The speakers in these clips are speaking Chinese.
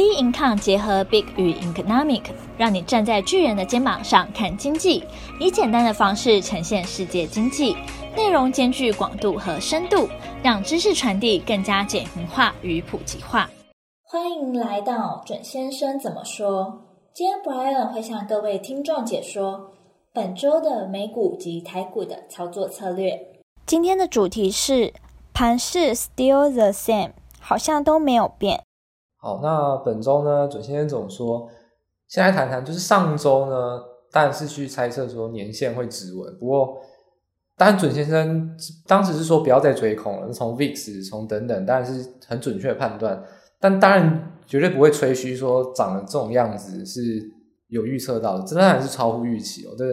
B Income 结合 Big 与 Economic，让你站在巨人的肩膀上看经济，以简单的方式呈现世界经济，内容兼具广度和深度，让知识传递更加简明化与普及化。欢迎来到准先生怎么说？今天 Brian 会向各位听众解说本周的美股及台股的操作策略。今天的主题是盘势 Still the same，好像都没有变。好，那本周呢，准先生怎么说？先来谈谈，就是上周呢，当然是去猜测说年线会止稳，不过，当然准先生当时是说不要再追空了，从 VIX 从等等，当然是很准确的判断。但当然绝对不会吹嘘说长了这种样子是有预测到的，这当然是超乎预期哦。这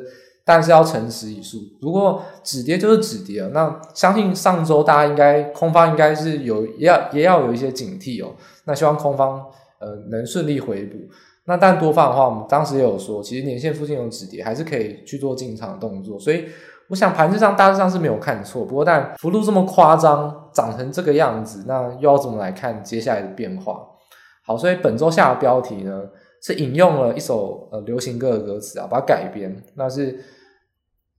但是要诚实以述。不过止跌就是止跌了，那相信上周大家应该空方应该是有也要也要有一些警惕哦。那希望空方呃能顺利回补。那但多方的话，我们当时也有说，其实年线附近有止跌，还是可以去做进场的动作。所以我想盘子上大致上是没有看错。不过但幅度这么夸张，涨成这个样子，那又要怎么来看接下来的变化？好，所以本周下的标题呢是引用了一首呃流行歌的歌词啊，把它改编，那是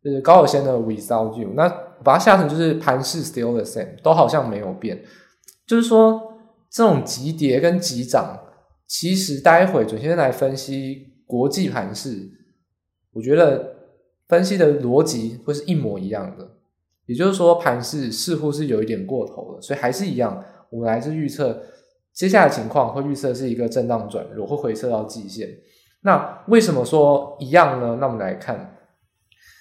就是高尔宣的 Without You，那把它下成就是盘势 Still the same，都好像没有变，就是说这种急跌跟急涨。其实待会准先生来分析国际盘势，我觉得分析的逻辑会是一模一样的。也就是说，盘势似乎是有一点过头了，所以还是一样，我们来自预测接下来的情况，会预测是一个震荡转弱，会回测到季线。那为什么说一样呢？那我们来看，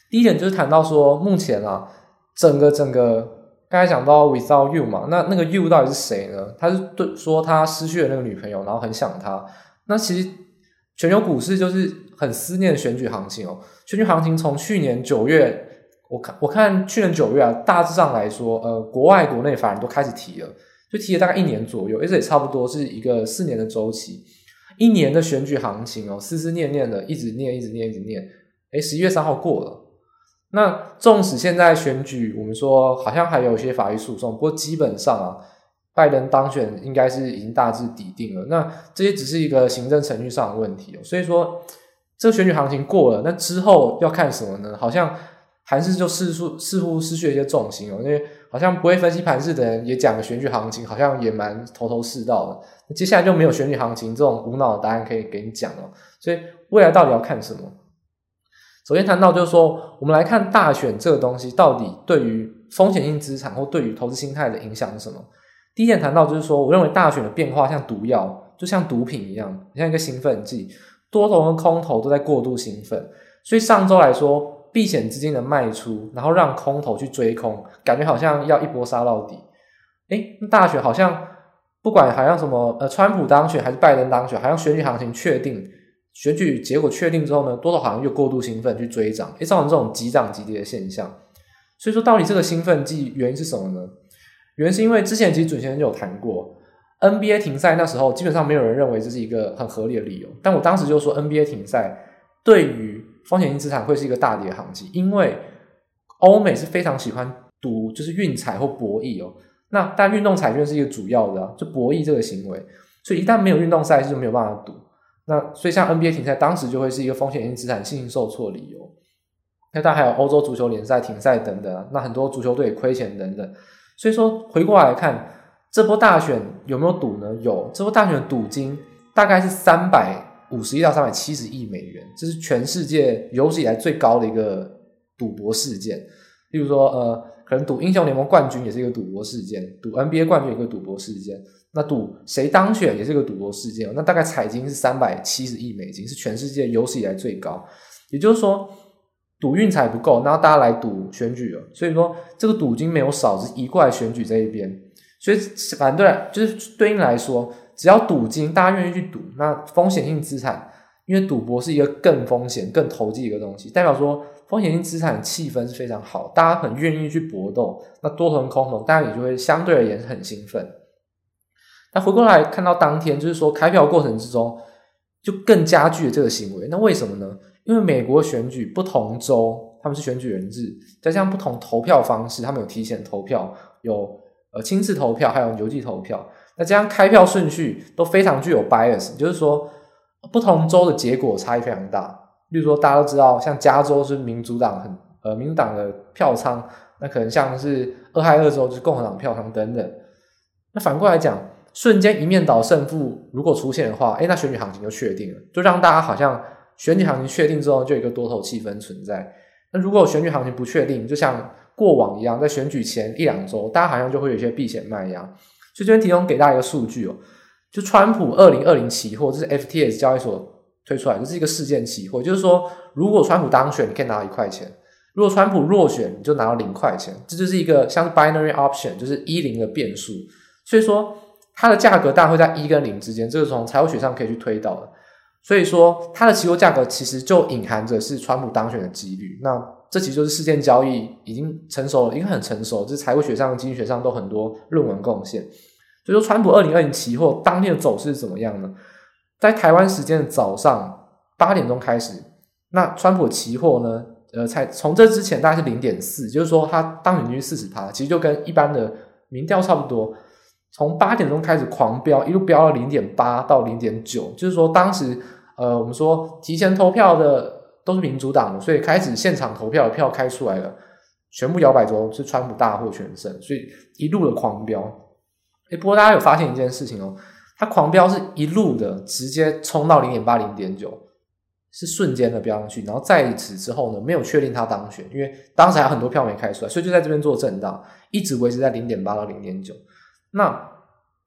第一点就是谈到说，目前啊，整个整个。刚才讲到 Without You 嘛，那那个 You 到底是谁呢？他是对说他失去了那个女朋友，然后很想她。那其实全球股市就是很思念选举行情哦。选举行情从去年九月，我看我看去年九月啊，大致上来说，呃，国外国内法人都开始提了，就提了大概一年左右，而且也差不多是一个四年的周期，一年的选举行情哦，思思念念的，一直念，一直念，一直念。诶，十一月三号过了。那纵使现在选举，我们说好像还有一些法律诉讼，不过基本上啊，拜登当选应该是已经大致底定了。那这些只是一个行政程序上的问题哦。所以说，这个选举行情过了，那之后要看什么呢？好像盘势就似乎似乎失去了一些重心哦，因为好像不会分析盘势的人也讲了选举行情，好像也蛮头头是道的。接下来就没有选举行情这种无脑的答案可以给你讲了。所以未来到底要看什么？首先谈到就是说，我们来看大选这个东西到底对于风险性资产或对于投资心态的影响是什么？第一点谈到就是说，我认为大选的变化像毒药，就像毒品一样，像一个兴奋剂，多头和空头都在过度兴奋，所以上周来说，避险资金的卖出，然后让空头去追空，感觉好像要一波杀到底。诶，大选好像不管好像什么，呃，川普当选还是拜登当选，好像选举行情确定。选举结果确定之后呢，多头好像又过度兴奋去追涨，诶，造成这种急涨急跌的现象。所以说，到底这个兴奋剂原因是什么呢？原因是因为之前其实准先生就有谈过，NBA 停赛那时候基本上没有人认为这是一个很合理的理由，但我当时就说 NBA 停赛对于风险性资产会是一个大跌行情，因为欧美是非常喜欢赌，就是运彩或博弈哦。那但运动彩券是一个主要的，就博弈这个行为，所以一旦没有运动赛事就没有办法赌。那所以像 NBA 停赛，当时就会是一个风险性资产信心受挫的理由。那当然还有欧洲足球联赛停赛等等，那很多足球队亏钱等等。所以说回过来看，这波大选有没有赌呢？有，这波大选的赌金大概是三百五十亿到三百七十亿美元，这是全世界有史以来最高的一个赌博事件。例如说，呃，可能赌英雄联盟冠军也是一个赌博事件，赌 NBA 冠军也是一个赌博事件。那赌谁当选也是一个赌博事件，那大概彩金是三百七十亿美金，是全世界有史以来最高。也就是说，赌运彩不够，然后大家来赌选举了，所以说这个赌金没有少，是移过来选举这一边。所以反对就是对应来说，只要赌金大家愿意去赌，那风险性资产，因为赌博是一个更风险、更投机一个东西，代表说风险性资产的气氛是非常好，大家很愿意去搏斗，那多头空头，大家也就会相对而言很兴奋。那回过来看到当天，就是说开票过程之中，就更加剧了这个行为。那为什么呢？因为美国选举不同州他们是选举人制，再加上不同投票方式，他们有提前投票，有呃亲自投票，还有邮寄投票。那这样开票顺序都非常具有 bias，就是说不同州的结果差异非常大。例如说，大家都知道，像加州是民主党很呃民主党的票仓，那可能像是俄亥俄州就是共和党票仓等等。那反过来讲，瞬间一面倒胜负如果出现的话，哎，那选举行情就确定了，就让大家好像选举行情确定之后就有一个多头气氛存在。那如果选举行情不确定，就像过往一样，在选举前一两周，大家好像就会有一些避险卖压。就这边提供给大家一个数据哦，就川普二零二零期货，这是 FTS 交易所推出来的，这是一个事件期货，就是说，如果川普当选，你可以拿到一块钱；如果川普落选，你就拿到零块钱。这就是一个像是 binary option，就是一零的变数。所以说，它的价格大概会在一跟零之间，这个从财务学上可以去推导的。所以说，它的期货价格其实就隐含着是川普当选的几率。那这其实就是事件交易已经成熟了，已经很成熟，就是财务学上、经济学上都很多论文贡献。所以说，川普二零二零期货当天的走势是怎么样呢？在台湾时间的早上八点钟开始，那川普期货呢，呃，才从这之前大概是零点四，就是说他当选率四十趴，其实就跟一般的民调差不多。从八点钟开始狂飙，一路飙到零点八到零点九，就是说当时呃，我们说提前投票的。都是民主党，所以开始现场投票的票开出来了，全部摇摆州是川普大获全胜，所以一路的狂飙。哎，不过大家有发现一件事情哦，它狂飙是一路的直接冲到零点八、零点九，是瞬间的飙上去，然后在此之后呢，没有确定他当选，因为当时还有很多票没开出来，所以就在这边做震荡，一直维持在零点八到零点九。那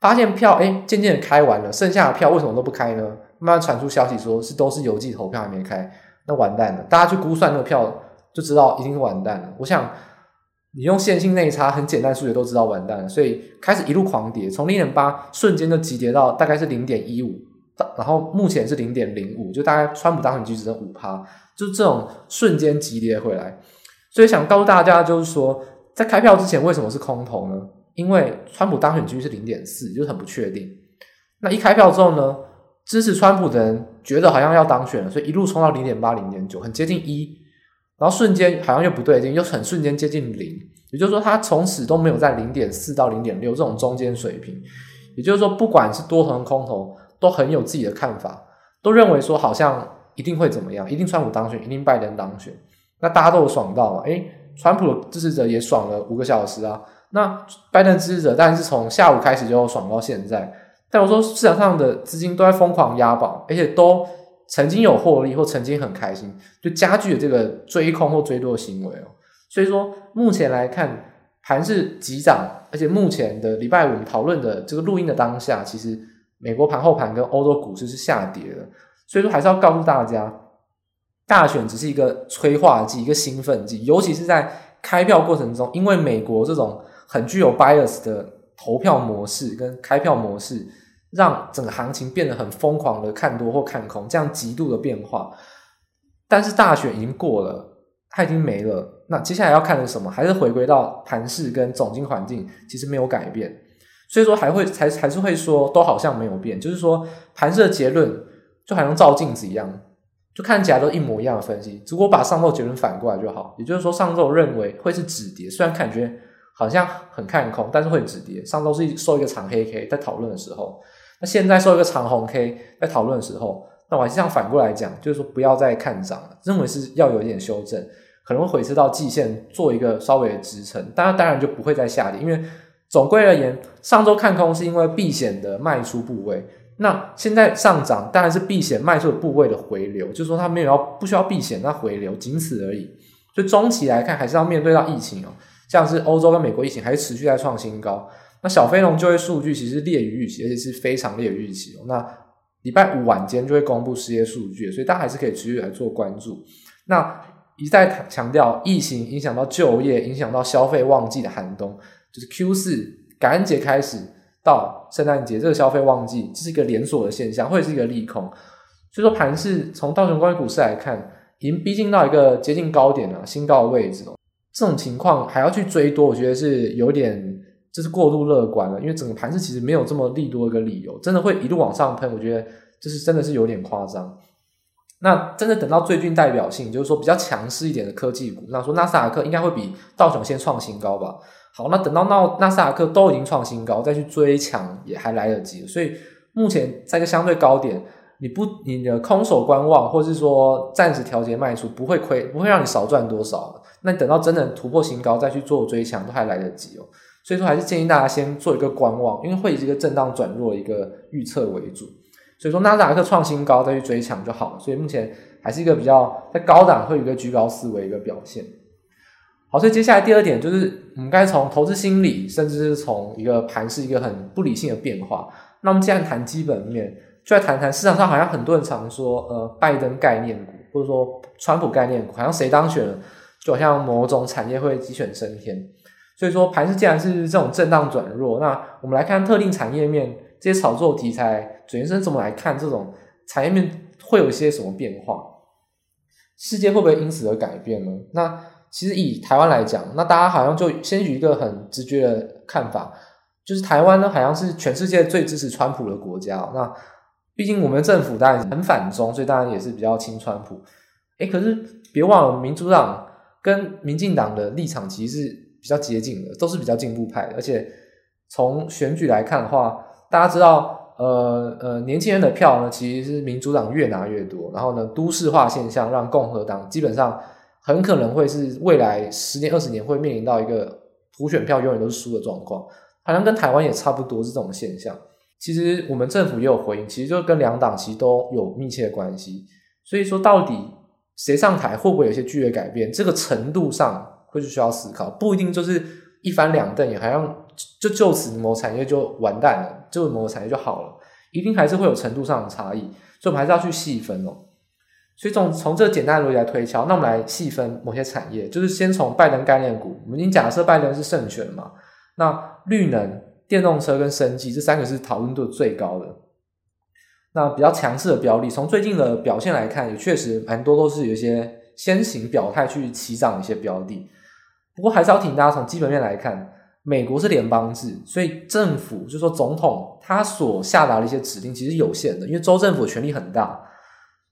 发现票哎，渐渐的开完了，剩下的票为什么都不开呢？慢慢传出消息说是都是邮寄投票还没开。那完蛋了，大家去估算那个票就知道一定是完蛋了。我想你用线性内差很简单数学都知道完蛋了，所以开始一路狂跌，从零点八瞬间就急跌到大概是零点一五，然后目前是零点零五，就大概川普当选几率只剩五趴，就这种瞬间急跌回来。所以想告诉大家就是说，在开票之前为什么是空头呢？因为川普当选几率是零点四，就是很不确定。那一开票之后呢？支持川普的人觉得好像要当选了，所以一路冲到零点八、零点九，很接近一，然后瞬间好像又不对劲，又很瞬间接近零，也就是说，它从此都没有在零点四到零点六这种中间水平。也就是说，不管是多头空头，都很有自己的看法，都认为说好像一定会怎么样，一定川普当选，一定拜登当选。那大家都有爽到嘛？诶，川普的支持者也爽了五个小时啊。那拜登支持者，但是从下午开始就爽到现在。但我说市场上的资金都在疯狂押宝，而且都曾经有获利或曾经很开心，就加剧了这个追空或追多的行为哦。所以说目前来看盘是急涨，而且目前的礼拜五讨论的这个录音的当下，其实美国盘后盘跟欧洲股市是下跌的。所以说还是要告诉大家，大选只是一个催化剂，一个兴奋剂，尤其是在开票过程中，因为美国这种很具有 bias 的投票模式跟开票模式。让整个行情变得很疯狂的看多或看空，这样极度的变化。但是大选已经过了，它已经没了。那接下来要看的是什么？还是回归到盘势跟总经环境，其实没有改变。所以说还会才还是会说，都好像没有变。就是说盘势的结论就好像照镜子一样，就看起来都一模一样的分析。只不过把上周结论反过来就好。也就是说上周认为会是止跌，虽然感觉好像很看空，但是会止跌。上周是收一个长黑 K，在讨论的时候。那现在收一个长红 K，在讨论的时候，那我还是这样反过来讲，就是说不要再看涨了，认为是要有一点修正，可能会回撤到季线做一个稍微的支撑，当然当然就不会再下跌，因为总归而言，上周看空是因为避险的卖出部位，那现在上涨当然是避险卖出的部位的回流，就是说它没有要不需要避险，那回流仅此而已。所以中期来看，还是要面对到疫情哦，像是欧洲跟美国疫情还是持续在创新高。那小非农就业数据其实劣于预期，而且是非常劣于预期。那礼拜五晚间就会公布失业数据，所以大家还是可以持续来做关注。那一再强调，疫情影响到就业，影响到消费旺季的寒冬，就是 Q 四感恩节开始到圣诞节这个消费旺季，这是一个连锁的现象，会是一个利空。所以说，盘势从道琼工业股市来看，已经逼近到一个接近高点了，新高的位置。这种情况还要去追多，我觉得是有点。这是过度乐观了，因为整个盘势其实没有这么利多一个理由，真的会一路往上喷，我觉得就是真的是有点夸张。那真的等到最具代表性，就是说比较强势一点的科技股，那说纳斯达克应该会比道琼先创新高吧？好，那等到纳纳斯达克都已经创新高，再去追强也还来得及。所以目前在一个相对高点，你不你的空手观望，或是说暂时调节卖出，不会亏，不会让你少赚多少。那等到真的突破新高再去做追强，都还来得及哦。所以说，还是建议大家先做一个观望，因为会以这个震荡转弱一个预测为主。所以说，纳斯达克创新高再去追强就好了。所以目前还是一个比较在高档会有一个居高思维一个表现。好，所以接下来第二点就是，我们该从投资心理，甚至是从一个盘是一个很不理性的变化。那我们既然谈基本面，就来谈谈市场上好像很多人常说，呃，拜登概念股，或者说川普概念股，好像谁当选了，就好像某种产业会鸡犬升天。所以说，盘势既然是这种震荡转弱，那我们来看特定产业面这些炒作题材，准先生怎么来看这种产业面会有一些什么变化？世界会不会因此而改变呢？那其实以台湾来讲，那大家好像就先举一个很直觉的看法，就是台湾呢好像是全世界最支持川普的国家。那毕竟我们政府当然很反中，所以当然也是比较亲川普。诶，可是别忘了，民主党跟民进党的立场其实是。比较接近的，都是比较进步派的，而且从选举来看的话，大家知道，呃呃，年轻人的票呢，其实是民主党越拿越多，然后呢，都市化现象让共和党基本上很可能会是未来十年、二十年会面临到一个普选票永远都是输的状况，好像跟台湾也差不多是这种现象。其实我们政府也有回应，其实就跟两党其实都有密切的关系，所以说到底谁上台会不会有些剧烈改变，这个程度上。会是需要思考，不一定就是一翻两瞪眼，好像就就此某产业就完蛋了，就某个产业就好了，一定还是会有程度上的差异，所以我们还是要去细分哦。所以从从这个简单的逻辑来推敲，那我们来细分某些产业，就是先从拜登概念股，我们已经假设拜登是胜选嘛，那绿能、电动车跟生技这三个是讨论度最高的，那比较强势的标的，从最近的表现来看，也确实蛮多都是有一些先行表态去起涨的一些标的。不过还是要提醒大家，从基本面来看，美国是联邦制，所以政府就是说总统他所下达的一些指令其实有限的，因为州政府权力很大。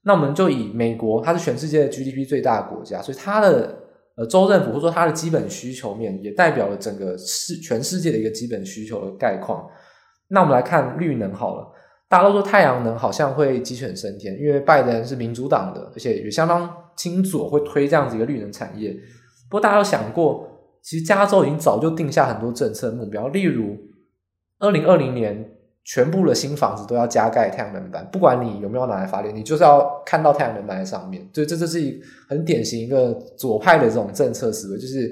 那我们就以美国，它是全世界 GDP 最大的国家，所以它的呃州政府或者说它的基本需求面也代表了整个世全世界的一个基本需求的概况。那我们来看绿能好了，大家都说太阳能好像会鸡犬升天，因为拜登是民主党的，而且也相当亲左，会推这样子一个绿能产业。不过大家有想过，其实加州已经早就定下很多政策目标，例如二零二零年全部的新房子都要加盖太阳能板，不管你有没有拿来发电，你就是要看到太阳能板在上面。对，这这是一很典型一个左派的这种政策思维，就是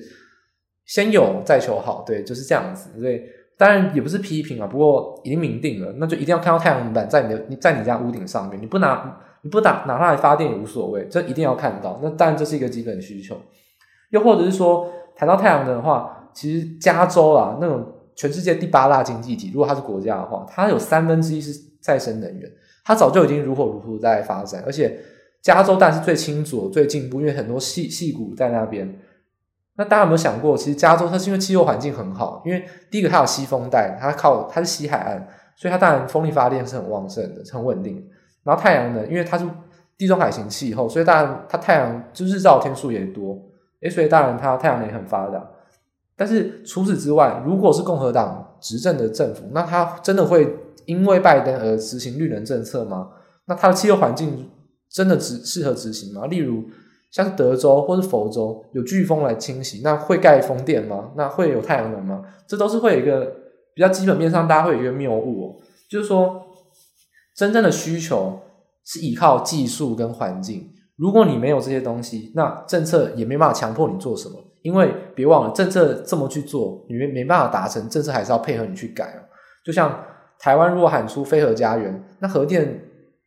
先有再求好，对，就是这样子。所以当然也不是批评啊，不过已经明定了，那就一定要看到太阳能板在你的在你家屋顶上面，你不拿你不拿拿它来发电也无所谓，这一定要看到。那当然这是一个基本需求。又或者是说，谈到太阳能的话，其实加州啊，那种全世界第八大经济体，如果它是国家的话，它有三分之一是再生能源，它早就已经如火如荼在发展。而且加州当然是最清楚、最进步，因为很多细细谷在那边。那大家有没有想过，其实加州它是因为气候环境很好，因为第一个它有西风带，它靠它是西海岸，所以它当然风力发电是很旺盛的，很稳定。然后太阳能，因为它是地中海型气候，所以当然它太阳就日照天数也多。所以当然，它太阳能很发达。但是除此之外，如果是共和党执政的政府，那他真的会因为拜登而执行绿能政策吗？那它的气候环境真的只适合执行吗？例如像是德州或是佛州有飓风来侵袭，那会盖风电吗？那会有太阳能吗？这都是会有一个比较基本面上，大家会有一个谬误哦，就是说真正的需求是依靠技术跟环境。如果你没有这些东西，那政策也没办法强迫你做什么，因为别忘了，政策这么去做，你没没办法达成，政策还是要配合你去改哦。就像台湾如果喊出非核家园，那核电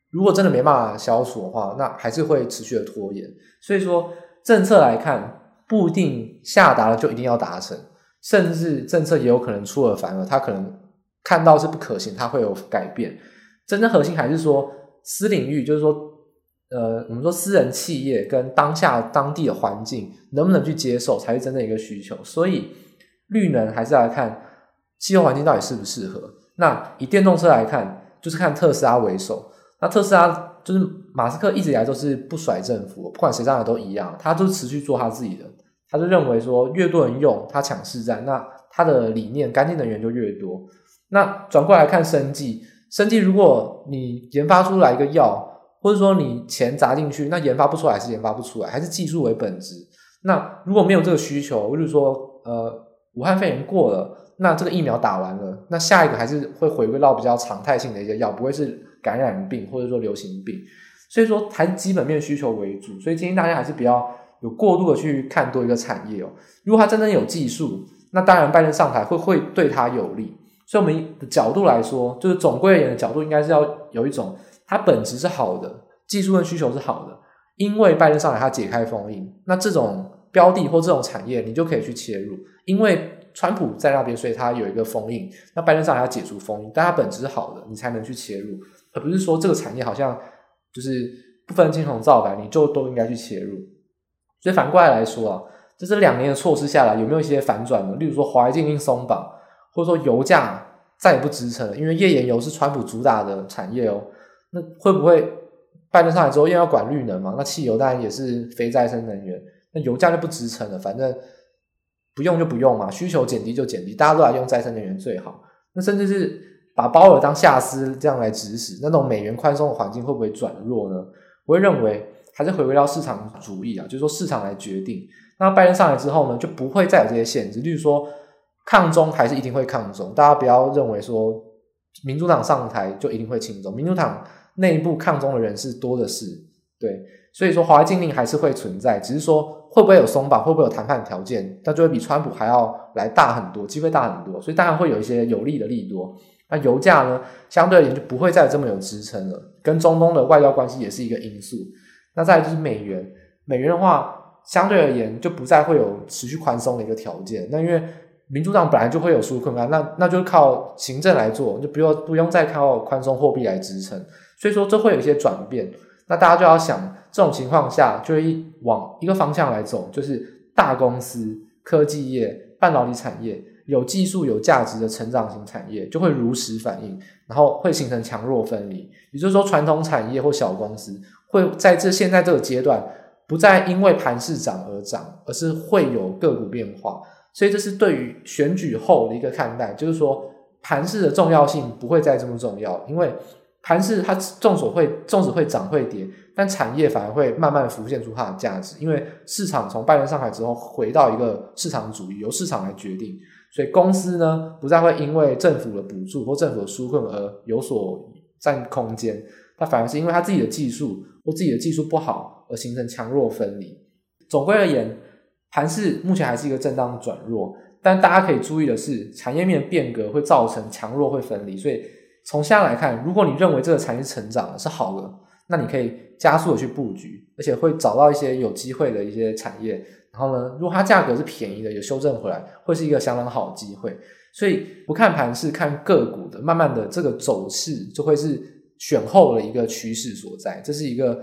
如果真的没办法消除的话，那还是会持续的拖延。所以说，政策来看，不一定下达了就一定要达成，甚至政策也有可能出尔反尔，他可能看到是不可行，他会有改变。真正核心还是说私领域，就是说。呃，我们说私人企业跟当下当地的环境能不能去接受，才是真正一个需求。所以绿能还是来看气候环境到底适不适合。那以电动车来看，就是看特斯拉为首。那特斯拉就是马斯克一直以来都是不甩政府，不管谁上来都一样，他都持续做他自己的。他就认为说，越多人用，他抢市占，那他的理念干净能源就越多。那转过来看生技，生技如果你研发出来一个药，或者说你钱砸进去，那研发不出来是研发不出来，还是技术为本质。那如果没有这个需求，比如说呃武汉肺炎过了，那这个疫苗打完了，那下一个还是会回归到比较常态性的一些药，不会是感染病或者说流行病。所以说还基本面需求为主。所以建议大家还是不要有过度的去看多一个产业哦。如果它真的有技术，那当然拜登上台会会对它有利。所以我们的角度来说，就是总归而言的角度，应该是要有一种它本质是好的，技术跟需求是好的。因为拜登上来，他解开封印，那这种标的或这种产业，你就可以去切入。因为川普在那边，所以他有一个封印。那拜登上来要解除封印，但它本质是好的，你才能去切入，而不是说这个产业好像就是不分青红皂白，你就都应该去切入。所以反过来来说啊，这这两年的措施下来，有没有一些反转呢？例如说，华为禁令松绑，或者说油价再也不支撑了，因为页岩油是川普主打的产业哦。那会不会拜登上来之后，又要管绿能嘛？那汽油当然也是非再生能源，那油价就不支撑了。反正不用就不用嘛，需求减低就减低，大家都来用再生能源最好。那甚至是把鲍尔当下司这样来指使，那种美元宽松的环境会不会转弱呢？我会认为还是回归到市场主义啊，就是说市场来决定。那拜登上来之后呢，就不会再有这些限制，例如说抗中还是一定会抗中，大家不要认为说民主党上台就一定会轻中，民主党。内部抗中的人士多的是，对，所以说华为禁令还是会存在，只是说会不会有松绑，会不会有谈判条件，那就会比川普还要来大很多，机会大很多，所以当然会有一些有利的利多。那油价呢，相对而言就不会再这么有支撑了，跟中东的外交关系也是一个因素。那再来就是美元，美元的话，相对而言就不再会有持续宽松的一个条件，那因为。民主党本来就会有纾困啊，那那就靠行政来做，就不用不用再靠宽松货币来支撑，所以说这会有一些转变。那大家就要想，这种情况下就会往一个方向来走，就是大公司、科技业、半导体产业、有技术、有价值的成长型产业就会如实反应，然后会形成强弱分离。也就是说，传统产业或小公司会在这现在这个阶段不再因为盘势涨而涨，而是会有个股变化。所以这是对于选举后的一个看待，就是说盘势的重要性不会再这么重要，因为盘势它纵所会纵使会涨会跌，但产业反而会慢慢浮现出它的价值，因为市场从拜登上台之后回到一个市场主义，由市场来决定，所以公司呢不再会因为政府的补助或政府的纾困而有所占空间，它反而是因为它自己的技术或自己的技术不好而形成强弱分离。总归而言。盘势目前还是一个震荡转弱，但大家可以注意的是，产业面变革会造成强弱会分离。所以从现在来看，如果你认为这个产业成长的是好的，那你可以加速的去布局，而且会找到一些有机会的一些产业。然后呢，如果它价格是便宜的，有修正回来，会是一个相当好的机会。所以不看盘是，看个股的，慢慢的这个走势就会是选后的一个趋势所在。这是一个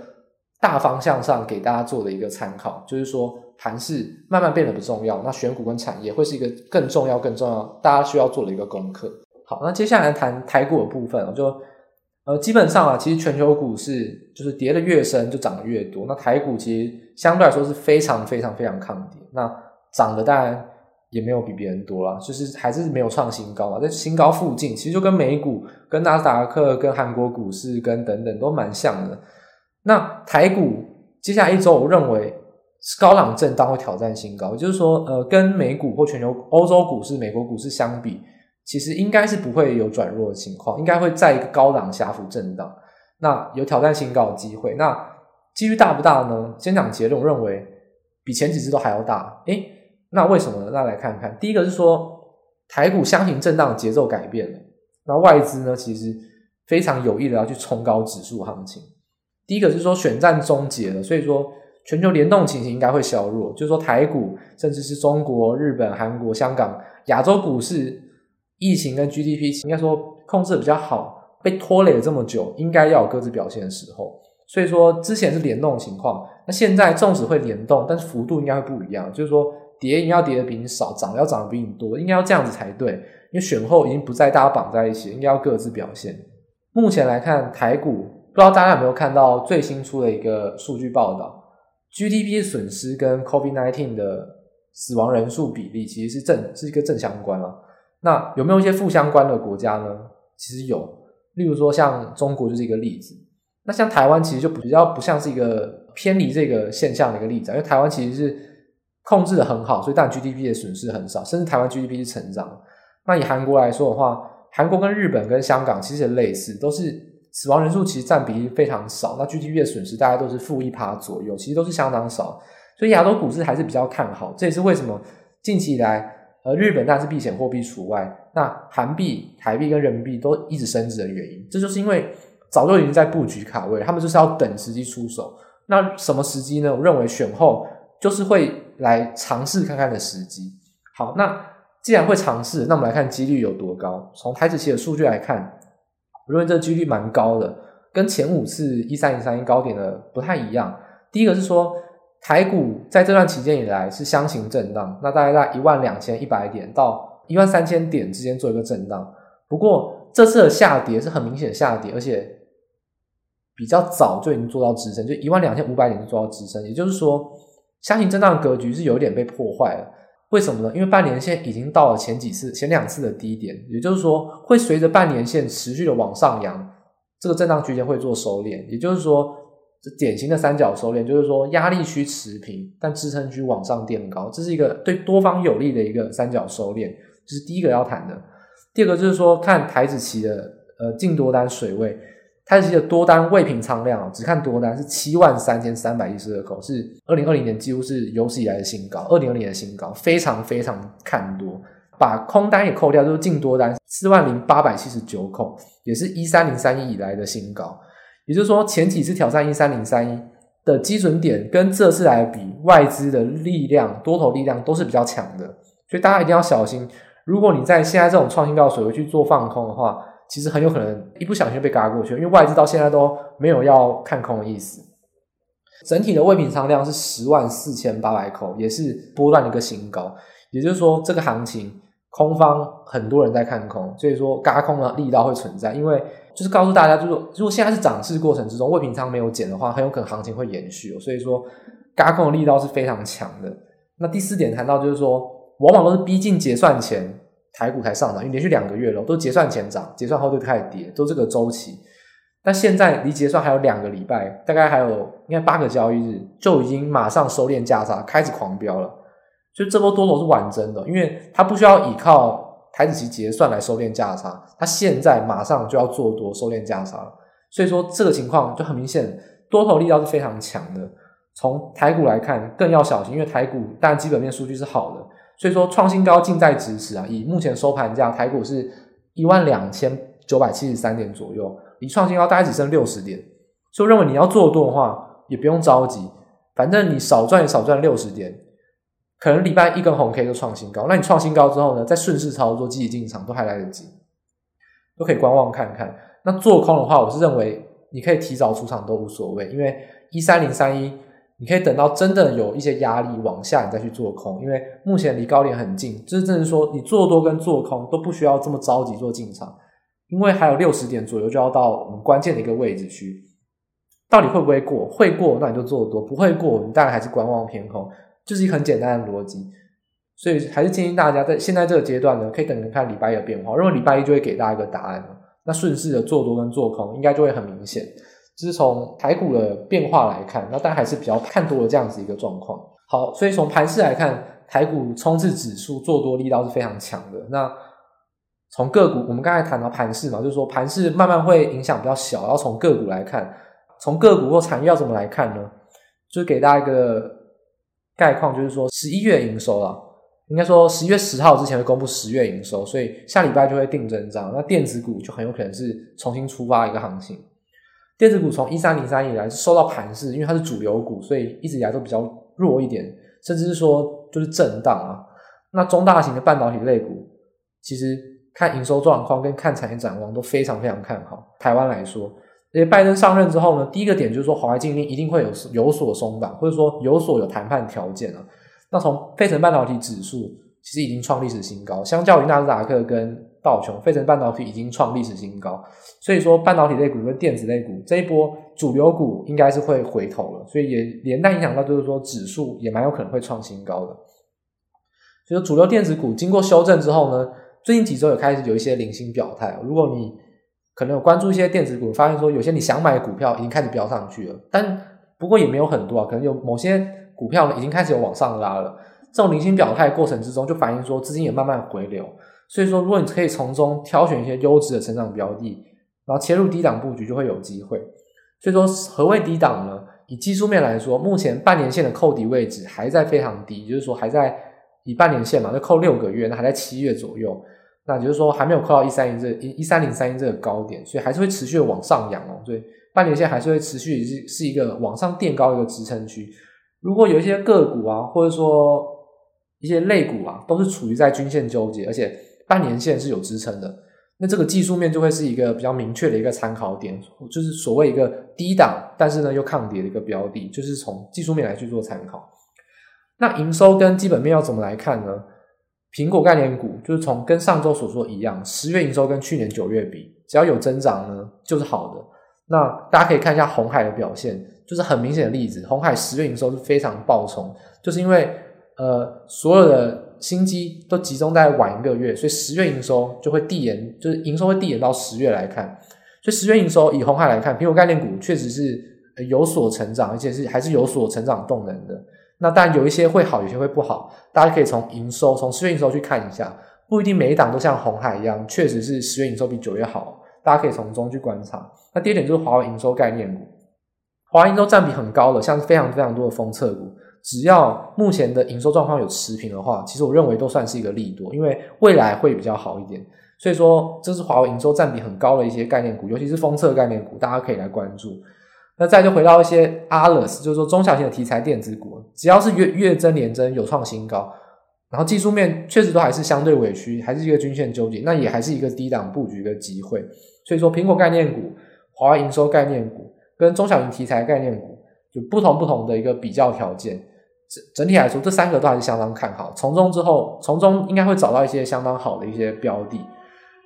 大方向上给大家做的一个参考，就是说。盘势慢慢变得不重要，那选股跟产业会是一个更重要、更重要，大家需要做的一个功课。好，那接下来谈台股的部分，我就呃，基本上啊，其实全球股市就是跌得越深就涨得越多。那台股其实相对来说是非常非常非常抗跌，那涨的当然也没有比别人多啦，就是还是没有创新高嘛，在新高附近，其实就跟美股、跟纳斯达克、跟韩国股市、跟等等都蛮像的。那台股接下来一周，我认为。高朗震荡会挑战新高，就是说，呃，跟美股或全球欧洲股市、美国股市相比，其实应该是不会有转弱的情况，应该会在一个高档狭幅震荡，那有挑战新高的机会。那几率大不大呢？先讲结论，我认为比前几次都还要大。诶，那为什么呢？那来看看，第一个是说台股箱型震荡的节奏改变了，那外资呢其实非常有意的要去冲高指数行情。第一个是说选战终结了，所以说。全球联动情形应该会削弱，就是说台股，甚至是中国、日本、韩国、香港、亚洲股市，疫情跟 GDP 应该说控制的比较好，被拖累了这么久，应该要有各自表现的时候。所以说之前是联动的情况，那现在纵使会联动，但是幅度应该会不一样，就是说跌应该要跌的比你少，涨要涨的比你多，应该要这样子才对。因为选后已经不再大家绑在一起，应该要各自表现。目前来看台股，不知道大家有没有看到最新出的一个数据报道。GDP 损失跟 COVID-19 的死亡人数比例其实是正是一个正相关啊。那有没有一些负相关的国家呢？其实有，例如说像中国就是一个例子。那像台湾其实就比较不像是一个偏离这个现象的一个例子，因为台湾其实是控制的很好，所以但 GDP 的损失很少，甚至台湾 GDP 是成长。那以韩国来说的话，韩国跟日本跟香港其实也类似，都是死亡人数其实占比非常少，那 GDP 的损失大概都是负一趴左右，其实都是相当少。所以亚洲股市还是比较看好，这也是为什么近期以来，呃，日本当然是避险货币除外，那韩币、台币跟人民币都一直升值的原因，这就是因为早就已经在布局卡位，他们就是要等时机出手。那什么时机呢？我认为选后就是会来尝试看看的时机。好，那。既然会尝试，那我们来看几率有多高。从台指期的数据来看，我认为这几率蛮高的，跟前五次一三零三一高点的不太一样。第一个是说，台股在这段期间以来是箱型震荡，那大概在一万两千一百点到一万三千点之间做一个震荡。不过这次的下跌是很明显的下跌，而且比较早就已经做到支撑，就一万两千五百点就做到支撑。也就是说，箱型震荡格局是有点被破坏了。为什么呢？因为半年线已经到了前几次、前两次的低点，也就是说，会随着半年线持续的往上扬，这个震荡区间会做收敛。也就是说，典型的三角收敛，就是说压力区持平，但支撑区往上垫高，这是一个对多方有利的一个三角收敛。这是第一个要谈的。第二个就是说，看台指期的呃净多单水位。台指期的多单未平仓量只看多单是七万三千三百一十二口，是二零二零年几乎是有史以来的新高，二零二零年的新高，非常非常看多。把空单也扣掉，就是净多单四万零八百七十九口，也是一三零三一以来的新高。也就是说，前几次挑战一三零三一的基准点，跟这次来比，外资的力量、多头力量都是比较强的，所以大家一定要小心。如果你在现在这种创新高水位去做放空的话，其实很有可能一不小心被嘎过去，因为外资到现在都没有要看空的意思。整体的未平仓量是十万四千八百口，也是波段的一个新高。也就是说，这个行情空方很多人在看空，所以说嘎空的力道会存在。因为就是告诉大家，就是说如果现在是涨势过程之中，未平仓没有减的话，很有可能行情会延续。所以说，嘎空的力道是非常强的。那第四点谈到就是说，往往都是逼近结算前。台股才上涨，因为连续两个月了，都结算前涨，结算后就开始跌，都这个周期。但现在离结算还有两个礼拜，大概还有应该八个交易日，就已经马上收敛价差，开始狂飙了。所以这波多头是完真的，因为它不需要依靠台子期结算来收敛价差，它现在马上就要做多收敛价差了。所以说这个情况就很明显，多头力道是非常强的。从台股来看更要小心，因为台股当然基本面数据是好的。所以说创新高近在咫尺啊！以目前收盘价，台股是一万两千九百七十三点左右，离创新高大概只剩六十点。所以我认为你要做多的话，也不用着急，反正你少赚也少赚六十点，可能礼拜一根红 K 就创新高。那你创新高之后呢，再顺势操作积极进场都还来得及，都可以观望看看。那做空的话，我是认为你可以提早出场都无所谓，因为一三零三一。你可以等到真的有一些压力往下，你再去做空，因为目前离高点很近，就是正是说你做多跟做空都不需要这么着急做进场，因为还有六十点左右就要到我们关键的一个位置去，到底会不会过？会过那你就做多，不会过你当然还是观望偏空，就是一个很简单的逻辑。所以还是建议大家在现在这个阶段呢，可以等着看礼拜一的变化，如果礼拜一就会给大家一个答案，那顺势的做多跟做空应该就会很明显。就是从台股的变化来看，那当然还是比较看多的这样子一个状况。好，所以从盘势来看，台股冲刺指数做多力道是非常强的。那从个股，我们刚才谈到盘势嘛，就是说盘势慢慢会影响比较小。然后从个股来看，从个股或产业要怎么来看呢？就是给大家一个概况，就是说十一月营收啦，应该说十一月十号之前会公布十月营收，所以下礼拜就会定增长。那电子股就很有可能是重新出发一个行情。电子股从一三零三以来是受到盘势，因为它是主流股，所以一直以来都比较弱一点，甚至是说就是震荡啊。那中大型的半导体类股，其实看营收状况跟看产业展望都非常非常看好。台湾来说，而且拜登上任之后呢，第一个点就是说，华为禁令一定会有有所松绑，或者说有所有谈判条件啊。那从费城半导体指数其实已经创历史新高，相较于纳斯达克跟道琼，费城半导体已经创历史新高，所以说半导体类股跟电子类股这一波主流股应该是会回头了，所以也连带影响到就是说指数也蛮有可能会创新高的。就是主流电子股经过修正之后呢，最近几周也开始有一些零星表态。如果你可能有关注一些电子股，发现说有些你想买的股票已经开始飙上去了，但不过也没有很多啊，可能有某些股票已经开始有往上拉了。这种零星表态过程之中，就反映说资金也慢慢回流。所以说，如果你可以从中挑选一些优质的成长标的，然后切入低档布局，就会有机会。所以说，何谓低档呢？以技术面来说，目前半年线的扣底位置还在非常低，就是说还在以半年线嘛，就扣六个月，那还在七月左右，那就是说还没有扣到一三一这一一三零三一这个高点，所以还是会持续的往上扬哦。所以半年线还是会持续是是一个往上垫高一个支撑区。如果有一些个股啊，或者说一些类股啊，都是处于在均线纠结，而且半年线是有支撑的。那这个技术面就会是一个比较明确的一个参考点，就是所谓一个低档，但是呢又抗跌的一个标的，就是从技术面来去做参考。那营收跟基本面要怎么来看呢？苹果概念股就是从跟上周所说一样，十月营收跟去年九月比，只要有增长呢就是好的。那大家可以看一下红海的表现，就是很明显的例子，红海十月营收是非常暴冲，就是因为呃所有的。新机都集中在晚一个月，所以十月营收就会递延，就是营收会递延到十月来看。所以十月营收以红海来看，苹果概念股确实是有所成长，而且是还是有所成长动能的。那当然有一些会好，有些会不好，大家可以从营收，从十月营收去看一下，不一定每一档都像红海一样，确实是十月营收比九月好，大家可以从中去观察。那第二点就是华为营收概念股，华为营收占比很高的，像是非常非常多的封测股。只要目前的营收状况有持平的话，其实我认为都算是一个利多，因为未来会比较好一点。所以说，这是华为营收占比很高的一些概念股，尤其是封测概念股，大家可以来关注。那再就回到一些 Others，就是说中小型的题材电子股，只要是月月增年增有创新高，然后技术面确实都还是相对委屈，还是一个均线纠结，那也还是一个低档布局的机会。所以说，苹果概念股、华为营收概念股跟中小型题材概念股，就不同不同的一个比较条件。整整体来说，这三个都还是相当看好。从中之后，从中应该会找到一些相当好的一些标的。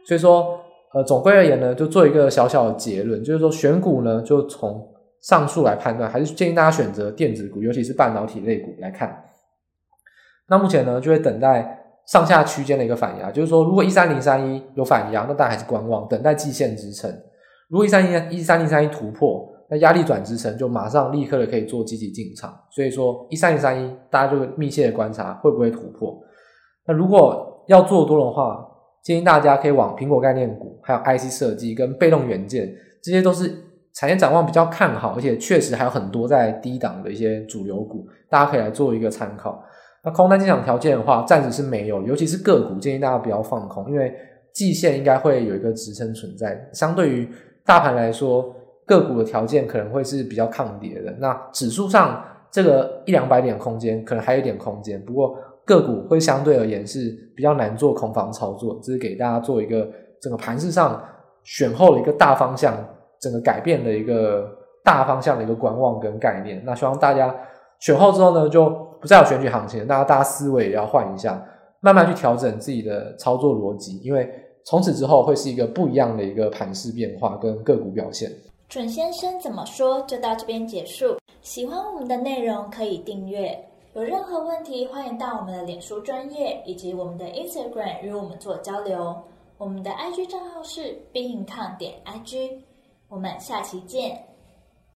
所以说，呃，总归而言呢，就做一个小小的结论，就是说选股呢，就从上述来判断，还是建议大家选择电子股，尤其是半导体类股来看。那目前呢，就会等待上下区间的一个反压，就是说，如果一三零三一有反压，那大家还是观望，等待季线支撑。如果一三零一三零三一突破，那压力转支撑就马上立刻的可以做积极进场，所以说一三零三一，大家就密切的观察会不会突破。那如果要做多的话，建议大家可以往苹果概念股、还有 IC 设计跟被动元件，这些都是产业展望比较看好，而且确实还有很多在低档的一些主流股，大家可以来做一个参考。那空单进场条件的话，暂时是没有，尤其是个股，建议大家不要放空，因为季线应该会有一个支撑存在，相对于大盘来说。个股的条件可能会是比较抗跌的，那指数上这个一两百点空间可能还有一点空间，不过个股会相对而言是比较难做空方操作，这是给大家做一个整个盘势上选后的一个大方向，整个改变的一个大方向的一个观望跟概念。那希望大家选后之后呢，就不再有选举行情，大家大家思维也要换一下，慢慢去调整自己的操作逻辑，因为从此之后会是一个不一样的一个盘势变化跟个股表现。准先生怎么说就到这边结束。喜欢我们的内容可以订阅，有任何问题欢迎到我们的脸书专业以及我们的 Instagram 与我们做交流。我们的 IG 账号是 bincon 点 IG。我们下期见。